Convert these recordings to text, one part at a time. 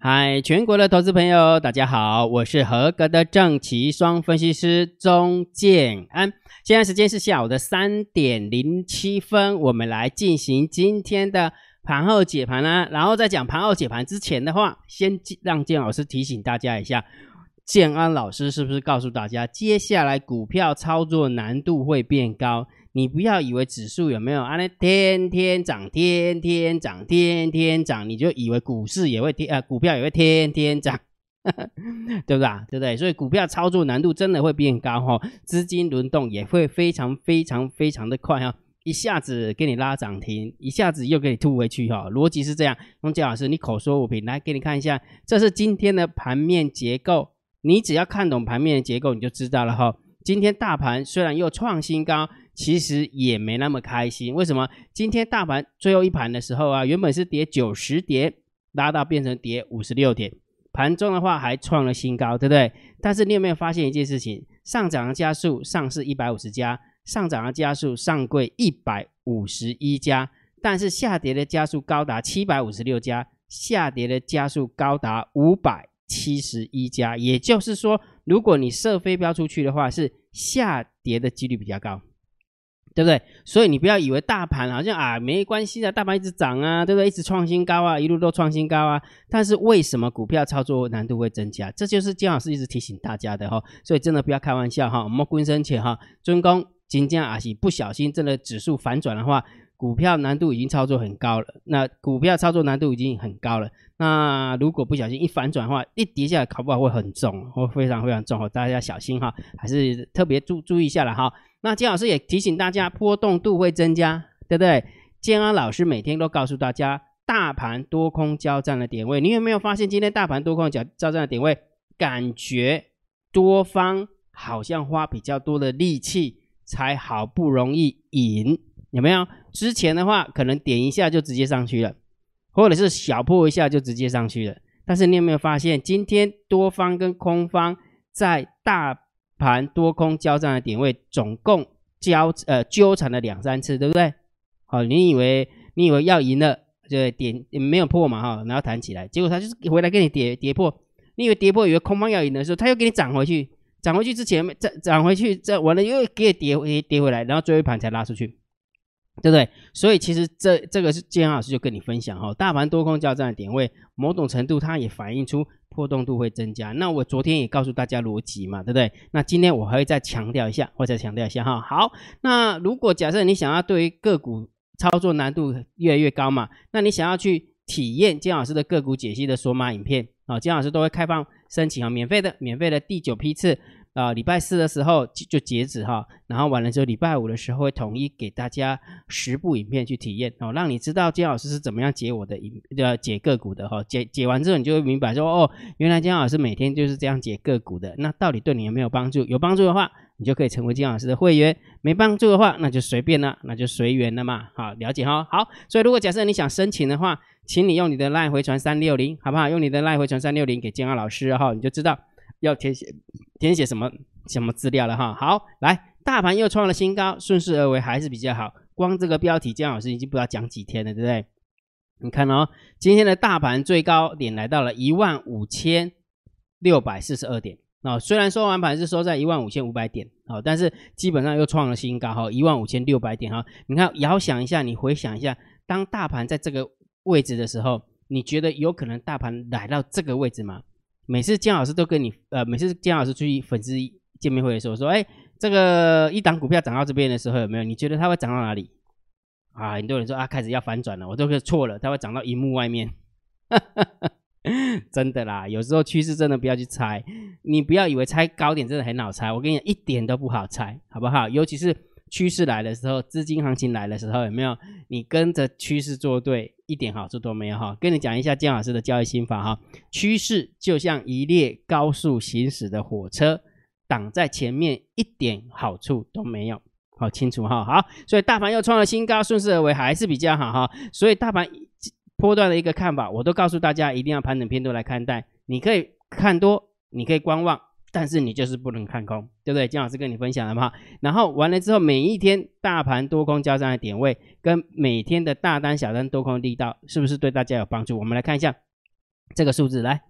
嗨，全国的投资朋友，大家好，我是合格的正奇双分析师钟建安。现在时间是下午的三点零七分，我们来进行今天的盘后解盘啦。然后在讲盘后解盘之前的话，先让建老师提醒大家一下，建安老师是不是告诉大家，接下来股票操作难度会变高？你不要以为指数有没有啊？那天天涨，天天涨，天天涨，你就以为股市也会天啊，股票也会天天涨，对不对？对不对？所以股票操作难度真的会变高哈，资金轮动也会非常非常非常的快哈，一下子给你拉涨停，一下子又给你吐回去哈，逻辑是这样。钟杰老师，你口说无凭，来给你看一下，这是今天的盘面结构，你只要看懂盘面的结构，你就知道了哈。今天大盘虽然又创新高。其实也没那么开心，为什么？今天大盘最后一盘的时候啊，原本是跌九十点，拉到变成跌五十六点，盘中的话还创了新高，对不对？但是你有没有发现一件事情？上涨的加速，上市一百五十家，上涨的加速，上柜一百五十一家，但是下跌的加速高达七百五十六家，下跌的加速高达五百七十一家。也就是说，如果你射飞镖出去的话，是下跌的几率比较高。对不对？所以你不要以为大盘好像啊没关系的，大盘一直涨啊，对不对？一直创新高啊，一路都创新高啊。但是为什么股票操作难度会增加？这就是姜老师一直提醒大家的哈。所以真的不要开玩笑哈。我们归身前哈，尊公金将阿喜不小心真的指数反转的话，股票难度已经操作很高了。那股票操作难度已经很高了。那如果不小心一反转的话，一跌下来考不好会很重，会非常非常重。大家小心哈，还是特别注注意一下了哈。那金老师也提醒大家，波动度会增加，对不对？建安老师每天都告诉大家，大盘多空交战的点位，你有没有发现今天大盘多空交交战的点位，感觉多方好像花比较多的力气，才好不容易赢，有没有？之前的话，可能点一下就直接上去了，或者是小破一下就直接上去了。但是你有没有发现，今天多方跟空方在大盘多空交战的点位，总共交呃纠缠了两三次，对不对？好，你以为你以为要赢了，就点没有破嘛哈，然后弹起来，结果他就是回来给你跌跌破。你以为跌破，以为空方要赢的时候，他又给你涨回去，涨回去之前再涨回去，再完了又给你跌回跌回来，然后最后一盘才拉出去。对不对？所以其实这这个是建老师就跟你分享哈，大盘多空交战的点位，某种程度它也反映出波动度会增加。那我昨天也告诉大家逻辑嘛，对不对？那今天我还会再强调一下，或再强调一下哈。好，那如果假设你想要对于个股操作难度越来越高嘛，那你想要去体验建老师的个股解析的索马影片啊，建老师都会开放申请啊，免费的，免费的第九批次。啊，礼拜四的时候就截止哈，然后完了之后，礼拜五的时候会统一给大家十部影片去体验哦，让你知道姜老师是怎么样解我的影呃解个股的哈，解解完之后你就会明白说哦，原来姜老师每天就是这样解个股的，那到底对你有没有帮助？有帮助的话，你就可以成为姜老师的会员；没帮助的话，那就随便了，那就随缘了嘛。好，了解哈。好，所以如果假设你想申请的话，请你用你的 LINE 回传三六零，好不好？用你的 LINE 回传三六零给姜老师哈，你就知道。要填写填写什么什么资料了哈？好，来，大盘又创了新高，顺势而为还是比较好。光这个标题，姜老师已经不知道讲几天了，对不对？你看哦，今天的大盘最高点来到了一万五千六百四十二点啊。虽然收完盘是收在一万五千五百点啊，但是基本上又创了新高哈，一万五千六百点哈。你看，遥想一下，你回想一下，当大盘在这个位置的时候，你觉得有可能大盘来到这个位置吗？每次姜老师都跟你，呃，每次姜老师出去粉丝见面会的时候说，哎，这个一档股票涨到这边的时候有没有？你觉得它会涨到哪里？啊，很多人说啊，开始要反转了，我都是错了，它会涨到荧幕外面。真的啦，有时候趋势真的不要去猜，你不要以为猜高点真的很好猜，我跟你讲，一点都不好猜，好不好？尤其是。趋势来的时候，资金行情来的时候，有没有你跟着趋势做对，一点好处都没有哈？跟你讲一下姜老师的交易心法哈。趋势就像一列高速行驶的火车，挡在前面一点好处都没有，好清楚哈。好，所以大盘又创了新高，顺势而为还是比较好哈。所以大盘波段的一个看法，我都告诉大家，一定要盘整偏多来看待。你可以看多，你可以观望。但是你就是不能看空，对不对？金老师跟你分享了嘛？然后完了之后，每一天大盘多空交战的点位，跟每天的大单、小单多空力道，是不是对大家有帮助？我们来看一下，这个数字来，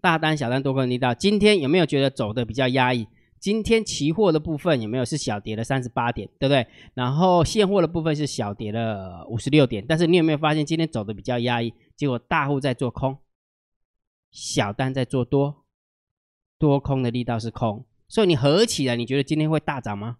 大单、小单、多空力道，今天有没有觉得走的比较压抑？今天期货的部分有没有是小跌了三十八点，对不对？然后现货的部分是小跌了五十六点，但是你有没有发现今天走的比较压抑？结果大户在做空，小单在做多，多空的力道是空，所以你合起来，你觉得今天会大涨吗？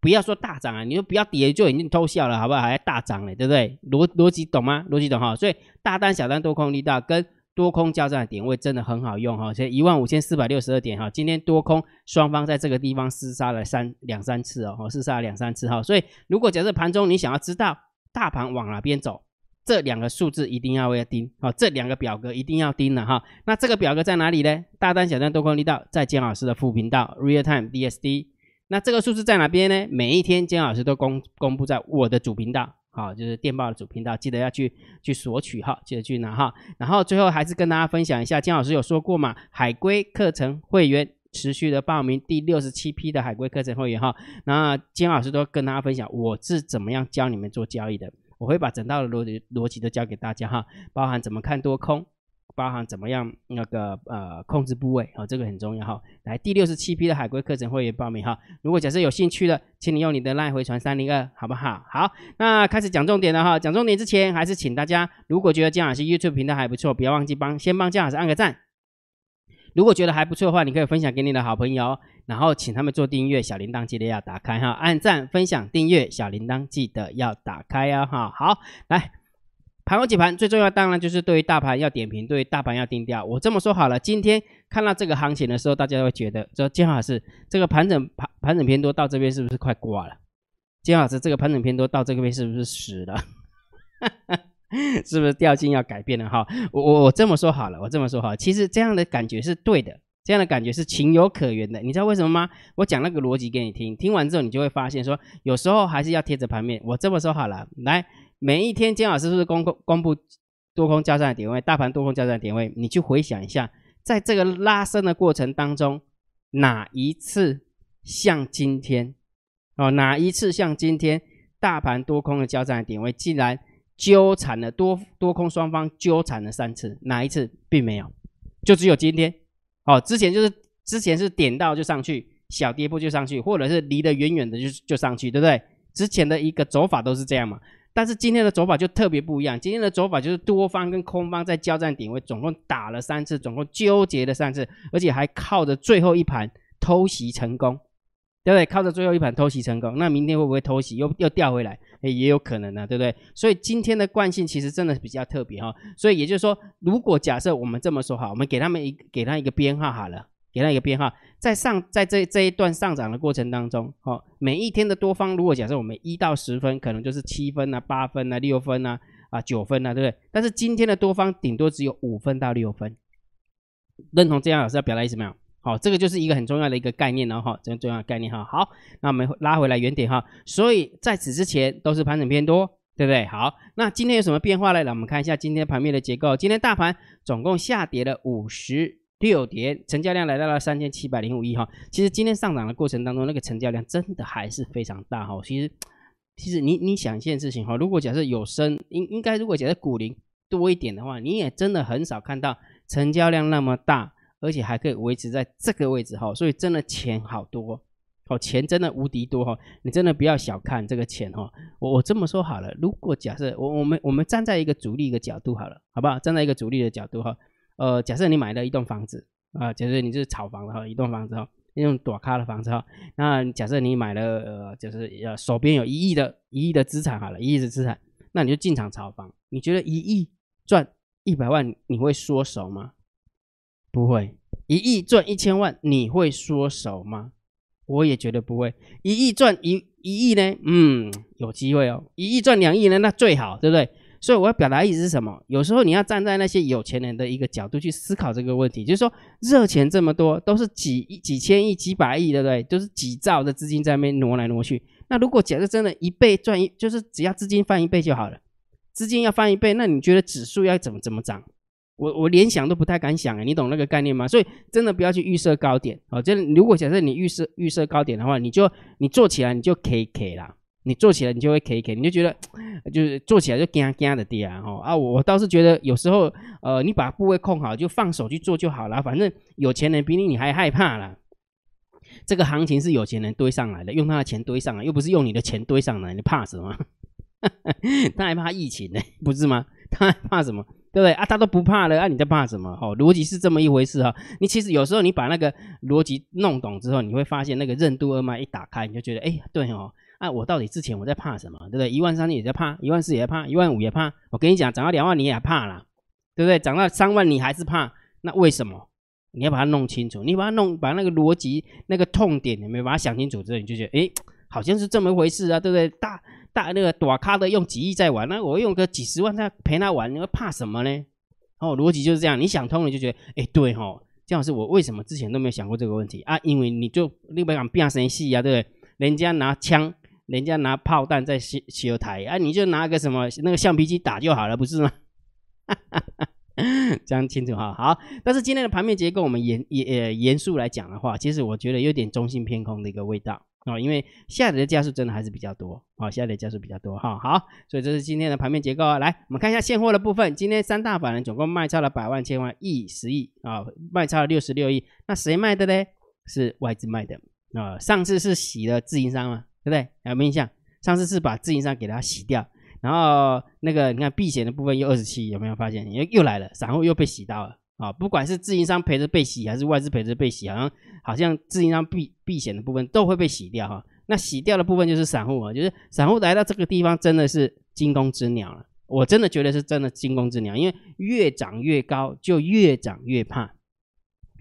不要说大涨啊，你就不要跌就已经偷笑了，好不好？还大涨嘞，对不对？逻逻辑懂吗？逻辑懂哈？所以大单、小单、多空力道跟多空交战的点位真的很好用哈，所以一万五千四百六十二点哈，今天多空双方在这个地方厮杀了三两三次哦，厮杀了两三次哈，所以如果假设盘中你想要知道大盘往哪边走，这两个数字一定要要盯哦，这两个表格一定要盯了哈。那这个表格在哪里呢？大单、小单、多空力道在姜老师的副频道 Real Time DSD。那这个数字在哪边呢？每一天姜老师都公公布在我的主频道。好，就是电报的主频道，记得要去去索取哈，记得去拿哈。然后最后还是跟大家分享一下，姜老师有说过嘛，海龟课程会员持续的报名第六十七批的海龟课程会员哈。那姜老师都跟大家分享我是怎么样教你们做交易的，我会把整套的逻辑逻辑都教给大家哈，包含怎么看多空。包含怎么样那个呃控制部位啊，这个很重要哈。来第六十七批的海龟课程会员报名哈。如果假设有兴趣的，请你用你的 LINE 回传三零二，好不好？好，那开始讲重点了哈。讲重点之前，还是请大家，如果觉得姜老师 YouTube 频道还不错，不要忘记帮先帮姜老师按个赞。如果觉得还不错的话，你可以分享给你的好朋友，然后请他们做订阅，小铃铛记得要打开哈。按赞、分享、订阅，小铃铛记得要打开啊哈。好，来。盘后解盘最重要，当然就是对于大盘要点评，对于大盘要定调。我这么说好了，今天看到这个行情的时候，大家会觉得说，金老师这个盘整盘盘整偏多到这边是不是快挂了？金老师这个盘整偏多到这边是不是死了？是不是调性要改变了？哈，我我我这么说好了，我这么说好，其实这样的感觉是对的，这样的感觉是情有可原的。你知道为什么吗？我讲那个逻辑给你听，听完之后你就会发现说，有时候还是要贴着盘面。我这么说好了，来。每一天，姜老师是不是公公公布多空交战的点位？大盘多空交战的点位，你去回想一下，在这个拉升的过程当中，哪一次像今天哦？哪一次像今天大盘多空的交战的点位，竟然纠缠了多多空双方纠缠了三次？哪一次并没有？就只有今天哦。之前就是之前是点到就上去，小跌波就上去，或者是离得远远的就就上去，对不对？之前的一个走法都是这样嘛。但是今天的走法就特别不一样，今天的走法就是多方跟空方在交战点位，总共打了三次，总共纠结了三次，而且还靠着最后一盘偷袭成功，对不对？靠着最后一盘偷袭成功，那明天会不会偷袭又又掉回来？也有可能呢，对不对？所以今天的惯性其实真的是比较特别哈。所以也就是说，如果假设我们这么说哈，我们给他们一给他一个编号好了。给他一个编号，在上在这这一段上涨的过程当中，哦，每一天的多方，如果假设我们一到十分，可能就是七分啊、八分啊、六分啊、啊九分啊，对不对？但是今天的多方顶多只有五分到六分，认同这样老师要表达意思没有？好，这个就是一个很重要的一个概念了哈，这个重要的概念哈。好，那我们拉回来原点哈，所以在此之前都是盘整偏多，对不对？好，那今天有什么变化呢？来，我们看一下今天盘面的结构，今天大盘总共下跌了五十。六点，成交量来到了三千七百零五亿哈。其实今天上涨的过程当中，那个成交量真的还是非常大哈。其实，其实你你想一件事情哈，如果假设有升，应应该如果假设股龄多一点的话，你也真的很少看到成交量那么大，而且还可以维持在这个位置哈。所以真的钱好多，哦，钱真的无敌多哈。你真的不要小看这个钱哈。我我这么说好了，如果假设我我们我们站在一个主力一个角度好了，好不好？站在一个主力的角度哈。呃，假设你买了一栋房子啊，假设你是炒房的哈，一栋房子哈，那种短咖的房子哈，那假设你买了呃，就是呃手边有一亿的一亿的资产好了，一亿的资产，那你就进场炒房，你觉得一亿赚一百万你会缩手吗？不会，一亿赚一千万你会缩手吗？我也觉得不会，一亿赚一一亿呢，嗯，有机会哦，一亿赚两亿呢，那最好，对不对？所以我要表达意思是什么？有时候你要站在那些有钱人的一个角度去思考这个问题，就是说热钱这么多，都是几几千亿、几百亿，对不对？都是几兆的资金在那边挪来挪去。那如果假设真的一倍赚一，就是只要资金翻一倍就好了。资金要翻一倍，那你觉得指数要怎么怎么涨？我我连想都不太敢想哎，你懂那个概念吗？所以真的不要去预设高点哦。真，如果假设你预设预设高点的话，你就你做起来你就 K K 啦。你做起来你就会 K K，你就觉得就是做起来就惊惊的跌啊！哦啊，我倒是觉得有时候呃，你把部位控好，就放手去做就好了。反正有钱人比你你还害怕了。这个行情是有钱人堆上来的，用他的钱堆上来，又不是用你的钱堆上来，你怕什么？他还怕疫情呢，不是吗？他还怕什么？对不对啊？他都不怕了，啊，你在怕什么？哦，逻辑是这么一回事哈。你其实有时候你把那个逻辑弄懂之后，你会发现那个任督二脉一打开，你就觉得，哎，对哦，啊，我到底之前我在怕什么？对不对？一万三也在怕，一万四也怕，一万五也怕。我跟你讲，涨到两万你也怕了，对不对？涨到三万你还是怕，那为什么？你要把它弄清楚，你把它弄把那个逻辑那个痛点，你没把它想清楚之后，你就觉得，哎，好像是这么一回事啊，对不对？大大那个大咖的用几亿在玩，那我用个几十万在陪他玩，你会怕什么呢？哦，逻辑就是这样，你想通了就觉得，哎，对哈，这样是我为什么之前都没有想过这个问题啊？因为你就你不讲变声戏啊，对不对？人家拿枪，人家拿炮弹在修修台啊，你就拿个什么那个橡皮筋打就好了，不是吗？这样清楚哈，好。但是今天的盘面结构，我们严严严肃来讲的话，其实我觉得有点中性偏空的一个味道啊，因为下跌的加速真的还是比较多啊，下跌加速比较多哈。好，所以这是今天的盘面结构啊。来，我们看一下现货的部分，今天三大法人总共卖超了百万、千万、亿、十亿啊，卖超了六十六亿。那谁卖的呢？是外资卖的啊。上次是洗了自营商嘛，对不对？有没有印象？上次是把自营商给它洗掉。然后那个你看避险的部分又二十七，有没有发现？又又来了，散户又被洗到了啊！不管是自营商赔着被洗，还是外资赔着被洗，好像好像自营商避避险的部分都会被洗掉哈。那洗掉的部分就是散户啊，就是散户来到这个地方真的是惊弓之鸟了。我真的觉得是真的惊弓之鸟，因为越涨越高就越涨越怕，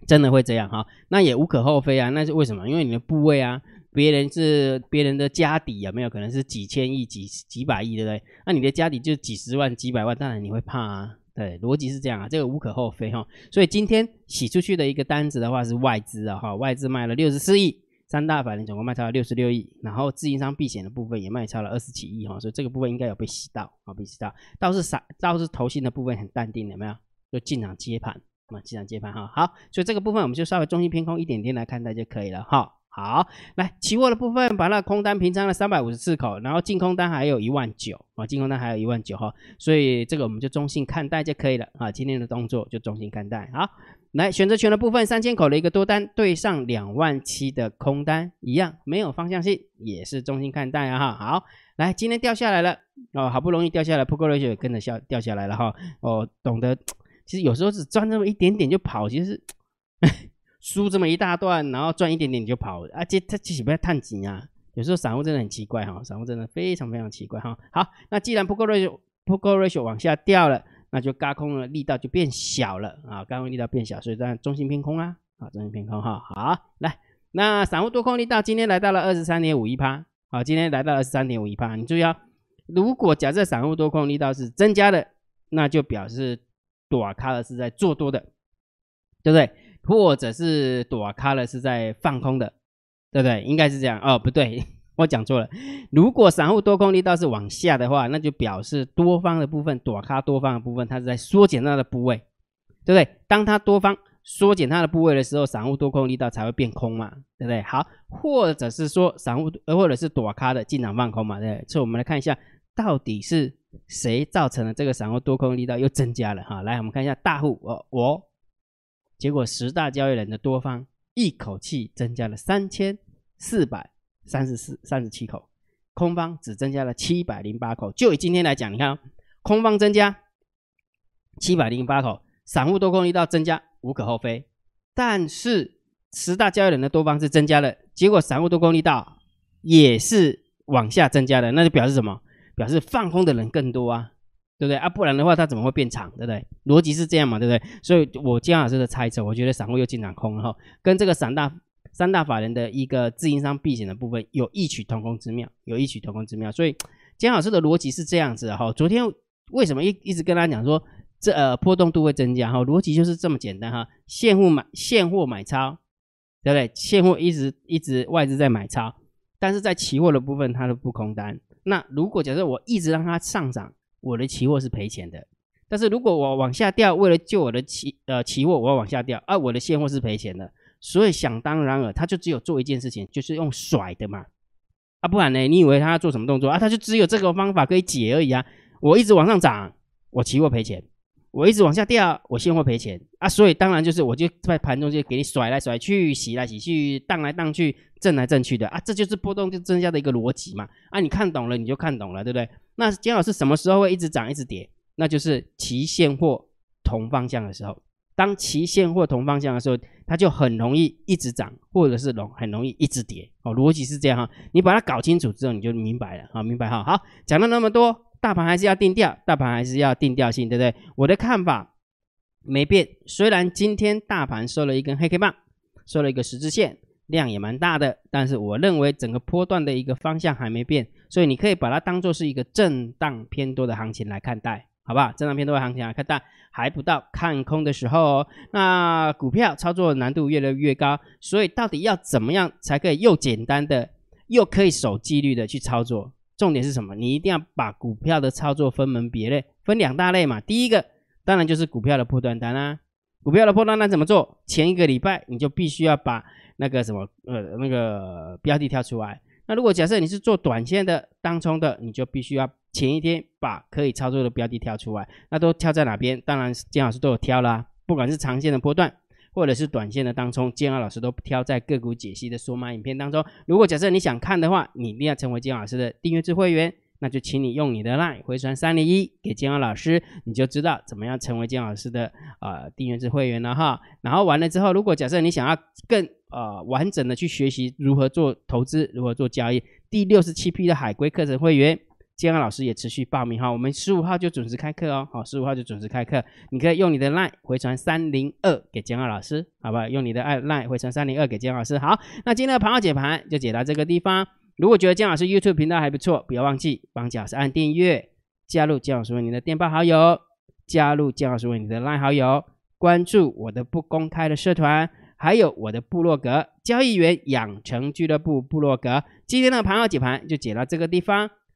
真的会这样哈。那也无可厚非啊，那是为什么？因为你的部位啊。别人是别人的家底有没有可能是几千亿、几几百亿，对不对？那你的家底就几十万、几百万，当然你会怕啊。对，逻辑是这样啊，这个无可厚非哈。所以今天洗出去的一个单子的话是外资啊，哈，外资卖了六十四亿，三大法人总共卖超了六十六亿，然后自营商避险的部分也卖超了二十几亿哈，所以这个部分应该有被洗到啊，被洗到。倒是啥，倒是投信的部分很淡定，有没有？就进场接盘啊，进场接盘哈。好，所以这个部分我们就稍微中心偏空一点点来看待就可以了哈。好，来期货的部分，把那空单平仓了三百五十四口，然后净空单还有一万九啊，净空单还有一万九哈，所以这个我们就中性看待就可以了啊。今天的动作就中性看待。好，来选择权的部分，三千口的一个多单对上两万七的空单，一样没有方向性，也是中性看待啊哈。好，来今天掉下来了哦，好不容易掉下来，Put Ratio 也跟着下掉下来了哈。哦，懂得，其实有时候只赚那么一点点就跑，其实。输这么一大段，然后赚一点点就跑，啊，这这其实不要探紧啊。有时候散户真的很奇怪哈，散户真的非常非常奇怪哈。好，那既然不够 ratio 不够 ratio 往下掉了，那就嘎空的力道就变小了啊，嘎空力道变小，所以这样中性偏空啊，啊，中性偏空哈。好，来，那散户多空力道今天来到了二十三点五一趴，好，今天来到二十三点五一趴，你注意啊，如果假设散户多空力道是增加的，那就表示多卡的是在做多的，对不对？或者是躲卡了是在放空的，对不对？应该是这样哦，不对，我讲错了。如果散户多空力道是往下的话，那就表示多方的部分躲卡多方的部分，它是在缩减它的部位，对不对？当它多方缩减它的部位的时候，散户多空力道才会变空嘛，对不对？好，或者是说散户呃，或者是躲卡的进场放空嘛，对。所以我们来看一下，到底是谁造成了这个散户多空力道又增加了哈？来，我们看一下大户哦，我。结果十大交易人的多方一口气增加了三千四百三十四三十七口，空方只增加了七百零八口。就以今天来讲，你看，空方增加七百零八口，散户多空力道增加无可厚非。但是十大交易人的多方是增加了，结果散户多空力道也是往下增加的，那就表示什么？表示放空的人更多啊。对不对啊？不然的话，它怎么会变长？对不对？逻辑是这样嘛？对不对？所以我姜老师的猜测，我觉得散户又进场空了哈，跟这个三大三大法人的一个自营商避险的部分有异曲同工之妙，有异曲同工之妙。所以姜老师的逻辑是这样子哈。昨天为什么一一直跟他讲说这呃波动度会增加哈？逻辑就是这么简单哈。现货买现货买超，对不对？现货一直一直外资在买超，但是在期货的部分它都不空单。那如果假设我一直让它上涨。我的期货是赔钱的，但是如果我往下掉，为了救我的期呃期货，我要往下掉，啊，我的现货是赔钱的，所以想当然了，他就只有做一件事情，就是用甩的嘛，啊，不然呢？你以为他要做什么动作啊？他就只有这个方法可以解而已啊！我一直往上涨，我期货赔钱；我一直往下掉，我现货赔钱啊！所以当然就是我就在盘中就给你甩来甩去、洗来洗去、荡来荡去、震来震去的啊！这就是波动就增加的一个逻辑嘛！啊，你看懂了你就看懂了，对不对？那金老师什么时候会一直涨一直跌？那就是期现货同方向的时候。当期现货同方向的时候，它就很容易一直涨，或者是容很容易一直跌。哦，逻辑是这样哈。你把它搞清楚之后，你就明白了。好，明白哈。好，讲了那么多，大盘还是要定调，大盘还是要定调性，对不对？我的看法没变。虽然今天大盘收了一根黑 K 棒，收了一个十字线，量也蛮大的，但是我认为整个波段的一个方向还没变，所以你可以把它当做是一个震荡偏多的行情来看待。好吧，震荡偏多的行情来，看待还不到看空的时候哦。那股票操作难度越来越高，所以到底要怎么样才可以又简单的又可以守纪律的去操作？重点是什么？你一定要把股票的操作分门别类，分两大类嘛。第一个当然就是股票的破断单啊。股票的破断单怎么做？前一个礼拜你就必须要把那个什么呃那个标的挑出来。那如果假设你是做短线的当冲的，你就必须要。前一天把可以操作的标的挑出来，那都挑在哪边？当然，金老师都有挑啦。不管是长线的波段，或者是短线的当中，金老师都挑在个股解析的索马影片当中。如果假设你想看的话，你一定要成为金老师的订阅制会员，那就请你用你的 LINE 回传三零一给金老师，你就知道怎么样成为金老师的呃订阅制会员了哈。然后完了之后，如果假设你想要更呃完整的去学习如何做投资，如何做交易，第六十七批的海龟课程会员。建安老师也持续报名哈，我们十五号就准时开课哦，好，十五号就准时开课，你可以用你的 line 回传三零二给建安老师，好吧？用你的爱 line 回传三零二给建安老师。好，那今天的盘号解盘就解到这个地方。如果觉得建老师 YouTube 频道还不错，不要忘记帮建老师按订阅，加入建老师为你的电报好友，加入建老师为你的 line 好友，关注我的不公开的社团，还有我的部落格交易员养成俱乐部部落格。今天的盘号解盘就解到这个地方。